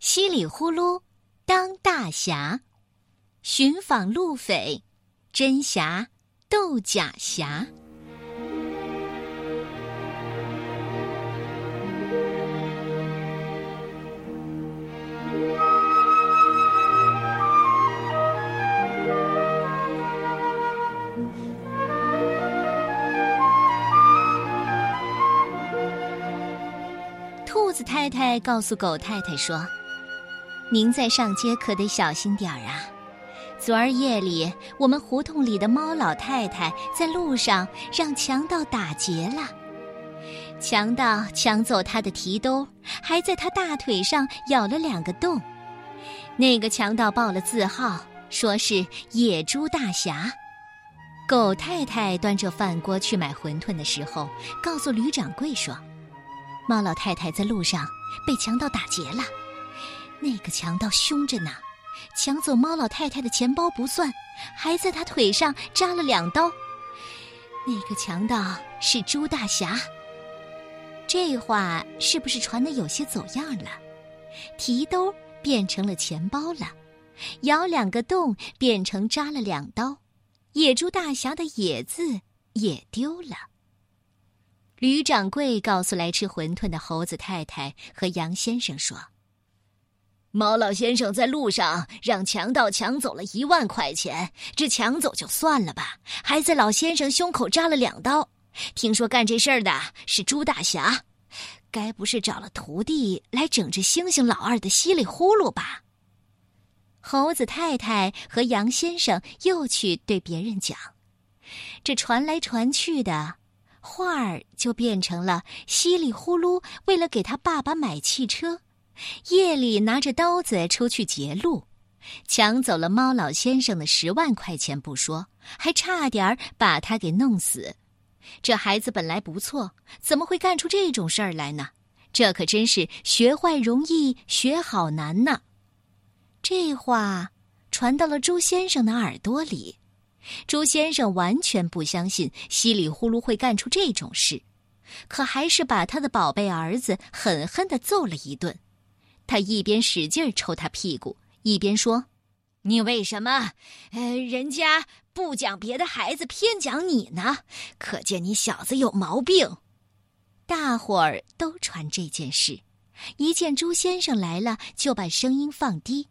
稀里呼噜当大侠，寻访路匪，真侠斗假侠。兔子太太告诉狗太太说：“您在上街可得小心点儿啊！昨儿夜里，我们胡同里的猫老太太在路上让强盗打劫了。强盗抢走她的提兜，还在她大腿上咬了两个洞。那个强盗报了字号，说是野猪大侠。”狗太太端着饭锅去买馄饨的时候，告诉吕掌柜说。猫老太太在路上被强盗打劫了，那个强盗凶着呢，抢走猫老太太的钱包不算，还在她腿上扎了两刀。那个强盗是猪大侠。这话是不是传的有些走样了？提兜变成了钱包了，咬两个洞变成扎了两刀，野猪大侠的“野”字也丢了。吕掌柜告诉来吃馄饨的猴子太太和杨先生说：“猫老先生在路上让强盗抢走了一万块钱，这抢走就算了吧，还在老先生胸口扎了两刀。听说干这事儿的是朱大侠，该不是找了徒弟来整治星星老二的稀里呼噜吧？”猴子太太和杨先生又去对别人讲，这传来传去的。话儿就变成了稀里呼噜，为了给他爸爸买汽车，夜里拿着刀子出去劫路，抢走了猫老先生的十万块钱不说，还差点把他给弄死。这孩子本来不错，怎么会干出这种事儿来呢？这可真是学坏容易，学好难呢。这话传到了朱先生的耳朵里。朱先生完全不相信稀里呼噜会干出这种事，可还是把他的宝贝儿子狠狠地揍了一顿。他一边使劲抽他屁股，一边说：“你为什么，呃，人家不讲别的孩子，偏讲你呢？可见你小子有毛病。”大伙儿都传这件事，一见朱先生来了，就把声音放低，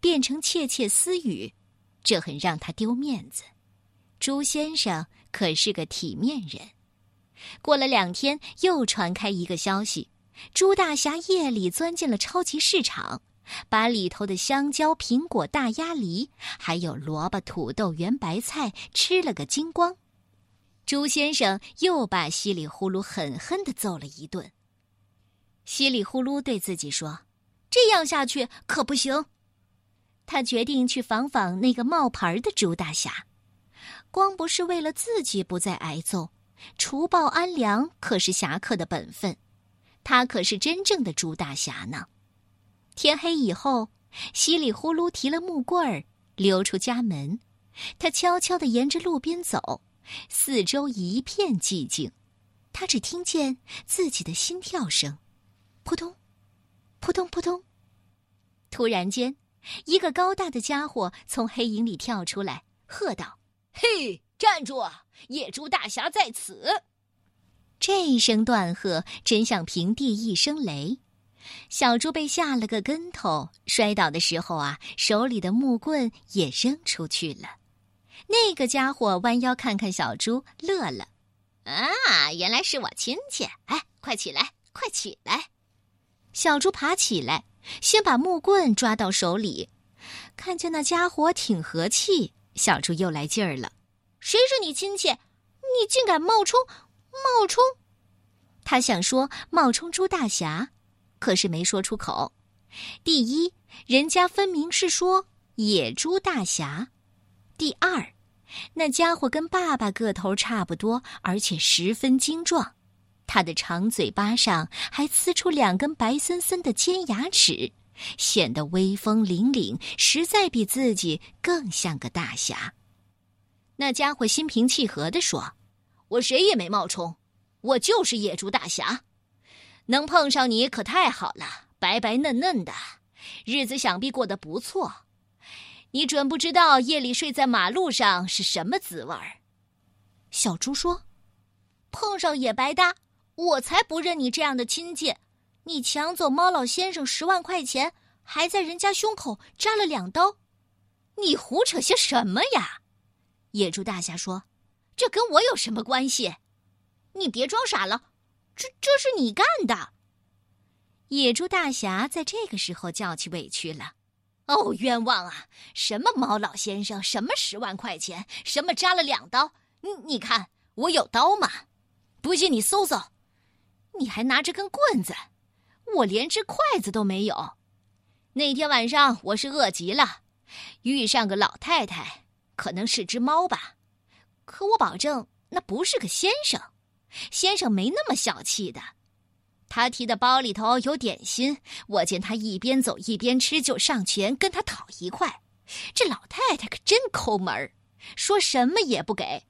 变成窃窃私语。这很让他丢面子。朱先生可是个体面人。过了两天，又传开一个消息：朱大侠夜里钻进了超级市场，把里头的香蕉、苹果、大鸭梨，还有萝卜、土豆、圆白菜吃了个精光。朱先生又把稀里呼噜狠狠的揍了一顿。稀里呼噜对自己说：“这样下去可不行。”他决定去访访那个冒牌的朱大侠，光不是为了自己不再挨揍，除暴安良可是侠客的本分。他可是真正的猪大侠呢。天黑以后，稀里呼噜提了木棍儿，溜出家门。他悄悄地沿着路边走，四周一片寂静，他只听见自己的心跳声，扑通，扑通扑通。突然间。一个高大的家伙从黑影里跳出来，喝道：“嘿，站住！野猪大侠在此！”这一声断喝，真像平地一声雷。小猪被吓了个跟头，摔倒的时候啊，手里的木棍也扔出去了。那个家伙弯腰看看小猪，乐了：“啊，原来是我亲戚！哎，快起来，快起来！”小猪爬起来。先把木棍抓到手里，看见那家伙挺和气，小猪又来劲儿了。谁是你亲戚？你竟敢冒充冒充！他想说冒充猪大侠，可是没说出口。第一，人家分明是说野猪大侠；第二，那家伙跟爸爸个头差不多，而且十分精壮。他的长嘴巴上还呲出两根白森森的尖牙齿，显得威风凛凛，实在比自己更像个大侠。那家伙心平气和地说：“我谁也没冒充，我就是野猪大侠。能碰上你可太好了，白白嫩嫩的，日子想必过得不错。你准不知道夜里睡在马路上是什么滋味儿。”小猪说：“碰上也白搭，我才不认你这样的亲戚！你抢走猫老先生十万块钱，还在人家胸口扎了两刀，你胡扯些什么呀？”野猪大侠说：“这跟我有什么关系？你别装傻了，这这是你干的。”野猪大侠在这个时候叫起委屈了：“哦，冤枉啊！什么猫老先生，什么十万块钱，什么扎了两刀？你你看我有刀吗？不信你搜搜。你还拿着根棍子，我连只筷子都没有。那天晚上我是饿极了，遇上个老太太，可能是只猫吧，可我保证那不是个先生，先生没那么小气的。”他提的包里头有点心，我见他一边走一边吃，就上前跟他讨一块。这老太太可真抠门儿，说什么也不给。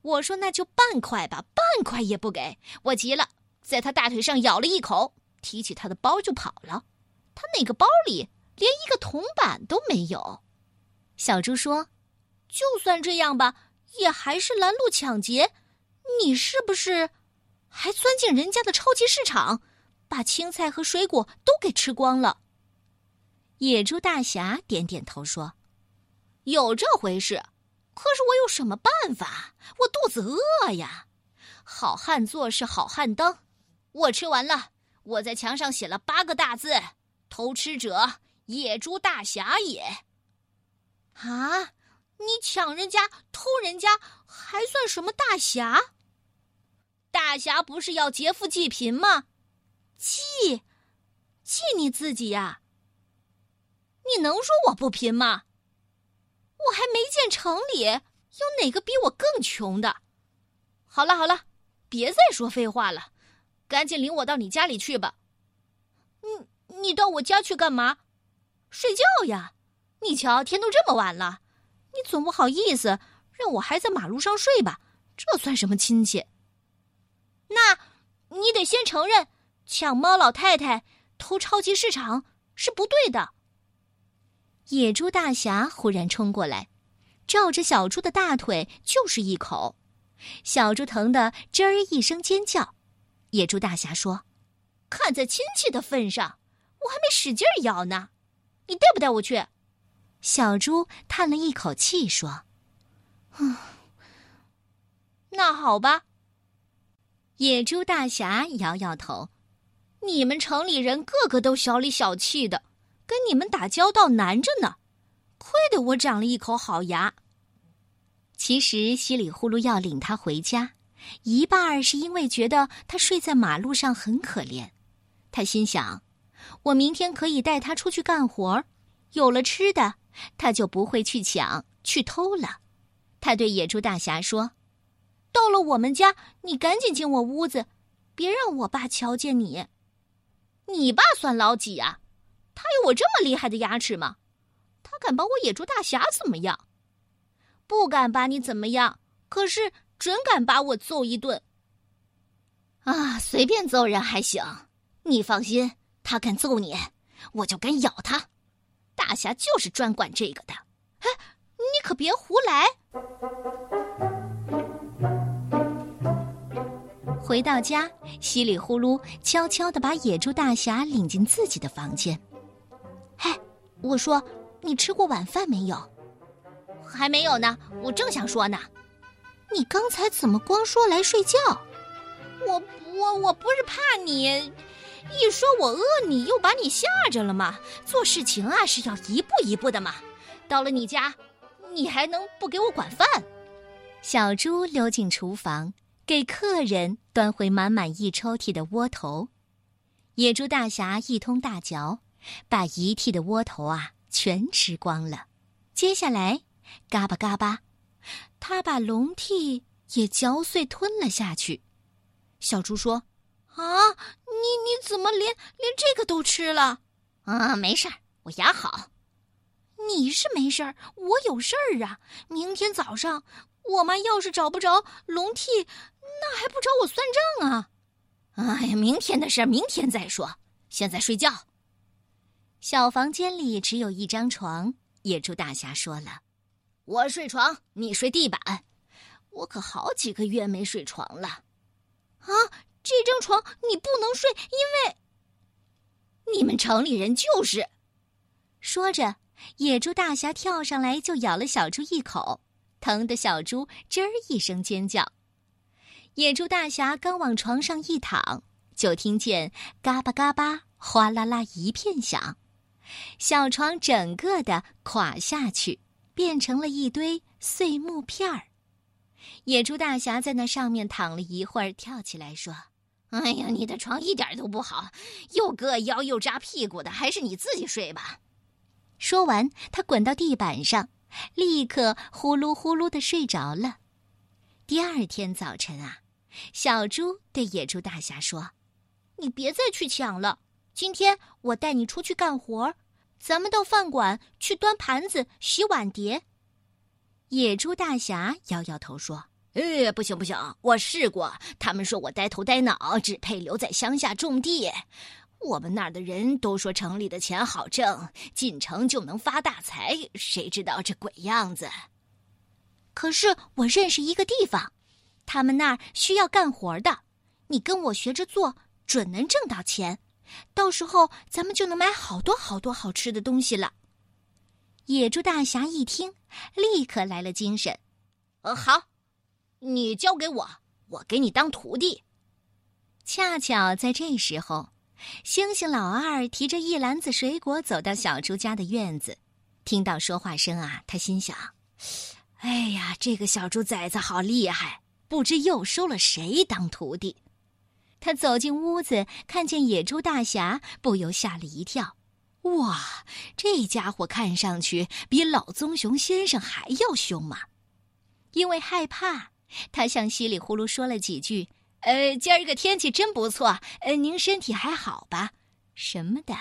我说那就半块吧，半块也不给。我急了，在他大腿上咬了一口，提起他的包就跑了。他那个包里连一个铜板都没有。小猪说：“就算这样吧，也还是拦路抢劫。你是不是？”还钻进人家的超级市场，把青菜和水果都给吃光了。野猪大侠点点头说：“有这回事，可是我有什么办法？我肚子饿呀！好汉做事好汉当，我吃完了，我在墙上写了八个大字：偷吃者，野猪大侠也。啊，你抢人家、偷人家，还算什么大侠？”大侠不是要劫富济贫吗？济，济你自己呀！你能说我不贫吗？我还没见城里有哪个比我更穷的。好了好了，别再说废话了，赶紧领我到你家里去吧。你你到我家去干嘛？睡觉呀！你瞧，天都这么晚了，你总不好意思让我还在马路上睡吧？这算什么亲戚？那，你得先承认，抢猫老太太、偷超级市场是不对的。野猪大侠忽然冲过来，照着小猪的大腿就是一口，小猪疼得吱儿一声尖叫。野猪大侠说：“看在亲戚的份上，我还没使劲咬呢，你带不带我去？”小猪叹了一口气说：“嗯，那好吧。”野猪大侠摇摇头：“你们城里人个个都小里小气的，跟你们打交道难着呢。亏得我长了一口好牙。”其实稀里呼噜要领他回家，一半儿是因为觉得他睡在马路上很可怜。他心想：“我明天可以带他出去干活，有了吃的，他就不会去抢去偷了。”他对野猪大侠说。到了我们家，你赶紧进我屋子，别让我爸瞧见你。你爸算老几呀？他有我这么厉害的牙齿吗？他敢把我野猪大侠怎么样？不敢把你怎么样，可是准敢把我揍一顿。啊，随便揍人还行，你放心，他敢揍你，我就敢咬他。大侠就是专管这个的。哎，你可别胡来。回到家，稀里呼噜悄悄的把野猪大侠领进自己的房间。嘿，我说，你吃过晚饭没有？还没有呢，我正想说呢。你刚才怎么光说来睡觉？我我我不是怕你，一说我饿你，又把你吓着了吗？做事情啊是要一步一步的嘛。到了你家，你还能不给我管饭？小猪溜进厨房。给客人端回满满一抽屉的窝头，野猪大侠一通大嚼，把一屉的窝头啊全吃光了。接下来，嘎巴嘎巴，他把笼屉也嚼碎吞了下去。小猪说：“啊，你你怎么连连这个都吃了？啊，没事儿，我牙好。你是没事儿，我有事儿啊。明天早上，我妈要是找不着笼屉。”那还不找我算账啊！哎呀，明天的事儿明天再说，现在睡觉。小房间里只有一张床，野猪大侠说了：“我睡床，你睡地板。我可好几个月没睡床了。”啊，这张床你不能睡，因为你们城里人就是。说着，野猪大侠跳上来就咬了小猪一口，疼得小猪吱儿一声尖叫。野猪大侠刚往床上一躺，就听见嘎巴嘎巴、哗啦啦一片响。小床整个的垮下去，变成了一堆碎木片儿。野猪大侠在那上面躺了一会儿，跳起来说：“哎呀，你的床一点都不好，又硌腰又扎屁股的，还是你自己睡吧。”说完，他滚到地板上，立刻呼噜呼噜的睡着了。第二天早晨啊，小猪对野猪大侠说：“你别再去抢了。”今天我带你出去干活，咱们到饭馆去端盘子、洗碗碟。野猪大侠摇摇头说：“呃，不行不行，我试过，他们说我呆头呆脑，只配留在乡下种地。我们那儿的人都说城里的钱好挣，进城就能发大财，谁知道这鬼样子？可是我认识一个地方，他们那儿需要干活的，你跟我学着做，准能挣到钱。”到时候咱们就能买好多好多好吃的东西了。野猪大侠一听，立刻来了精神。呃，好，你交给我，我给你当徒弟。恰巧在这时候，星星老二提着一篮子水果走到小猪家的院子，听到说话声啊，他心想：“哎呀，这个小猪崽子好厉害，不知又收了谁当徒弟。”他走进屋子，看见野猪大侠，不由吓了一跳。哇，这家伙看上去比老棕熊先生还要凶嘛！因为害怕，他向稀里呼噜说了几句：“呃，今儿个天气真不错，呃，您身体还好吧？”什么的，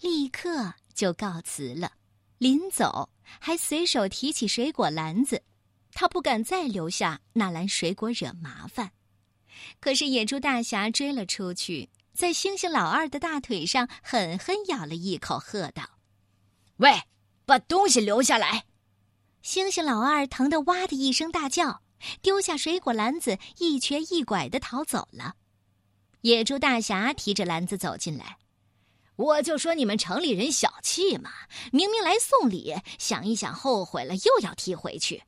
立刻就告辞了。临走，还随手提起水果篮子，他不敢再留下那篮水果惹麻烦。可是野猪大侠追了出去，在猩猩老二的大腿上狠狠咬了一口，喝道：“喂，把东西留下来！”猩猩老二疼得哇的一声大叫，丢下水果篮子，一瘸一拐的逃走了。野猪大侠提着篮子走进来：“我就说你们城里人小气嘛，明明来送礼，想一想后悔了，又要提回去。”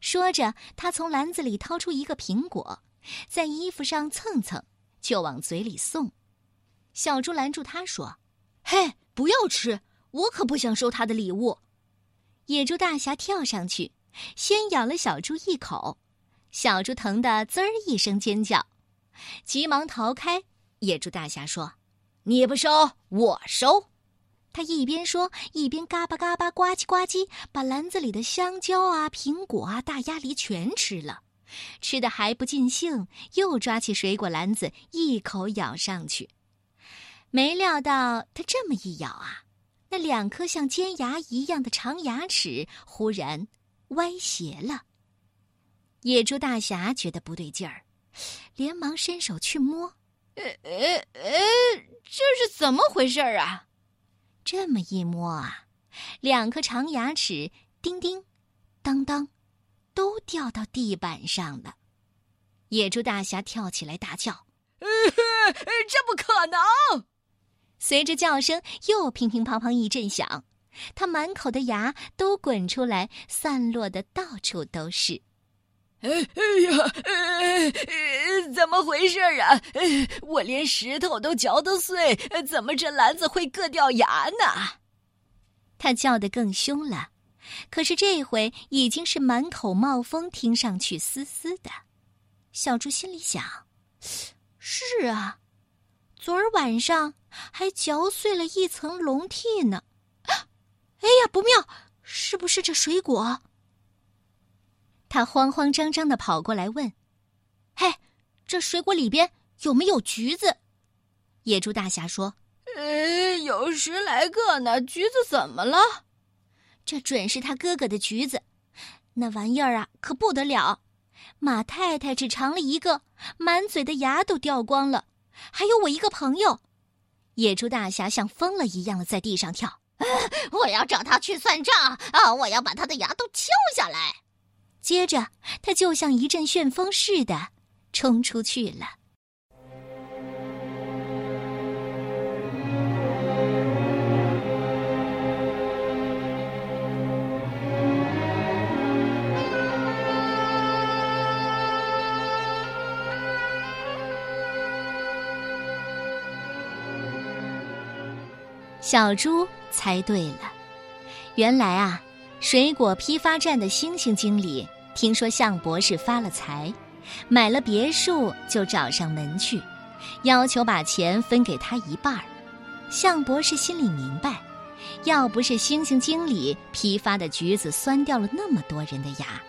说着，他从篮子里掏出一个苹果。在衣服上蹭蹭，就往嘴里送。小猪拦住他说：“嘿，不要吃，我可不想收他的礼物。”野猪大侠跳上去，先咬了小猪一口，小猪疼得滋儿一声尖叫，急忙逃开。野猪大侠说：“你不收，我收。”他一边说，一边嘎巴嘎巴呱唧呱唧，把篮子里的香蕉啊、苹果啊、大鸭梨全吃了。吃的还不尽兴，又抓起水果篮子一口咬上去。没料到他这么一咬啊，那两颗像尖牙一样的长牙齿忽然歪斜了。野猪大侠觉得不对劲儿，连忙伸手去摸。呃呃呃，这是怎么回事啊？这么一摸啊，两颗长牙齿叮叮当当。都掉到地板上了，野猪大侠跳起来大叫：“这不可能！”随着叫声又乒乒乓乓一阵响，他满口的牙都滚出来，散落的到处都是。哎呀，怎么回事啊？我连石头都嚼得碎，怎么这篮子会硌掉牙呢？他叫得更凶了。可是这回已经是满口冒风，听上去嘶嘶的。小猪心里想：“是啊，昨儿晚上还嚼碎了一层笼屉呢。”哎呀，不妙！是不是这水果？他慌慌张张的跑过来问：“嘿，这水果里边有没有橘子？”野猪大侠说：“呃，有十来个呢。橘子怎么了？”这准是他哥哥的橘子，那玩意儿啊可不得了。马太太只尝了一个，满嘴的牙都掉光了。还有我一个朋友，野猪大侠像疯了一样的在地上跳。我要找他去算账啊！我要把他的牙都敲下来。接着，他就像一阵旋风似的冲出去了。小猪猜对了，原来啊，水果批发站的星星经理听说向博士发了财，买了别墅，就找上门去，要求把钱分给他一半儿。向博士心里明白，要不是星星经理批发的橘子酸掉了那么多人的牙，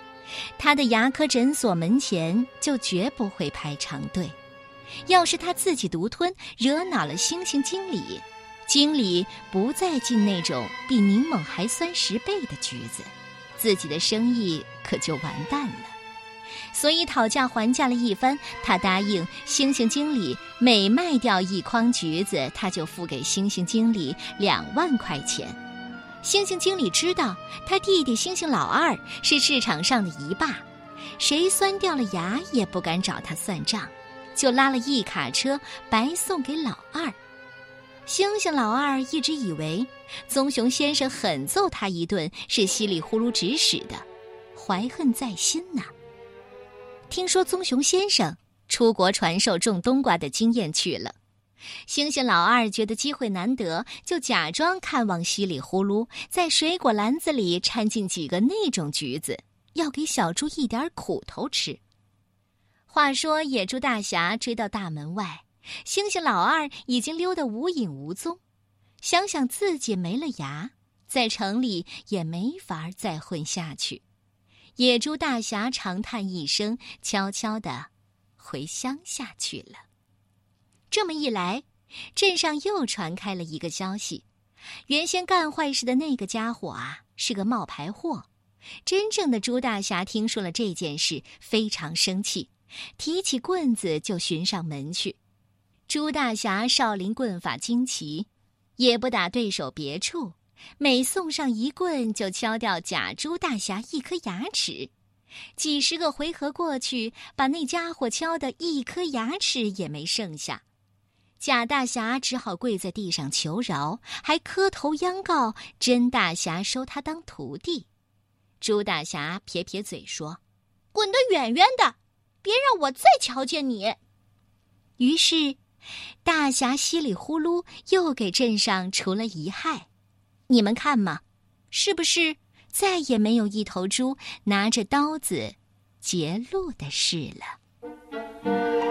他的牙科诊所门前就绝不会排长队。要是他自己独吞，惹恼了星星经理。经理不再进那种比柠檬还酸十倍的橘子，自己的生意可就完蛋了。所以讨价还价了一番，他答应星星经理每卖掉一筐橘子，他就付给星星经理两万块钱。星星经理知道他弟弟星星老二是市场上的一霸，谁酸掉了牙也不敢找他算账，就拉了一卡车白送给老二。猩猩老二一直以为棕熊先生狠揍他一顿是稀里呼噜指使的，怀恨在心呐。听说棕熊先生出国传授种冬瓜的经验去了，猩猩老二觉得机会难得，就假装看望稀里呼噜，在水果篮子里掺进几个那种橘子，要给小猪一点苦头吃。话说野猪大侠追到大门外。星星老二已经溜得无影无踪，想想自己没了牙，在城里也没法再混下去。野猪大侠长叹一声，悄悄地回乡下去了。这么一来，镇上又传开了一个消息：原先干坏事的那个家伙啊，是个冒牌货。真正的猪大侠听说了这件事，非常生气，提起棍子就寻上门去。朱大侠少林棍法精奇，也不打对手别处，每送上一棍就敲掉假朱大侠一颗牙齿。几十个回合过去，把那家伙敲得一颗牙齿也没剩下。假大侠只好跪在地上求饶，还磕头央告真大侠收他当徒弟。朱大侠撇撇嘴说：“滚得远远的，别让我再瞧见你。”于是。大侠稀里呼噜又给镇上除了遗害，你们看嘛，是不是再也没有一头猪拿着刀子截路的事了？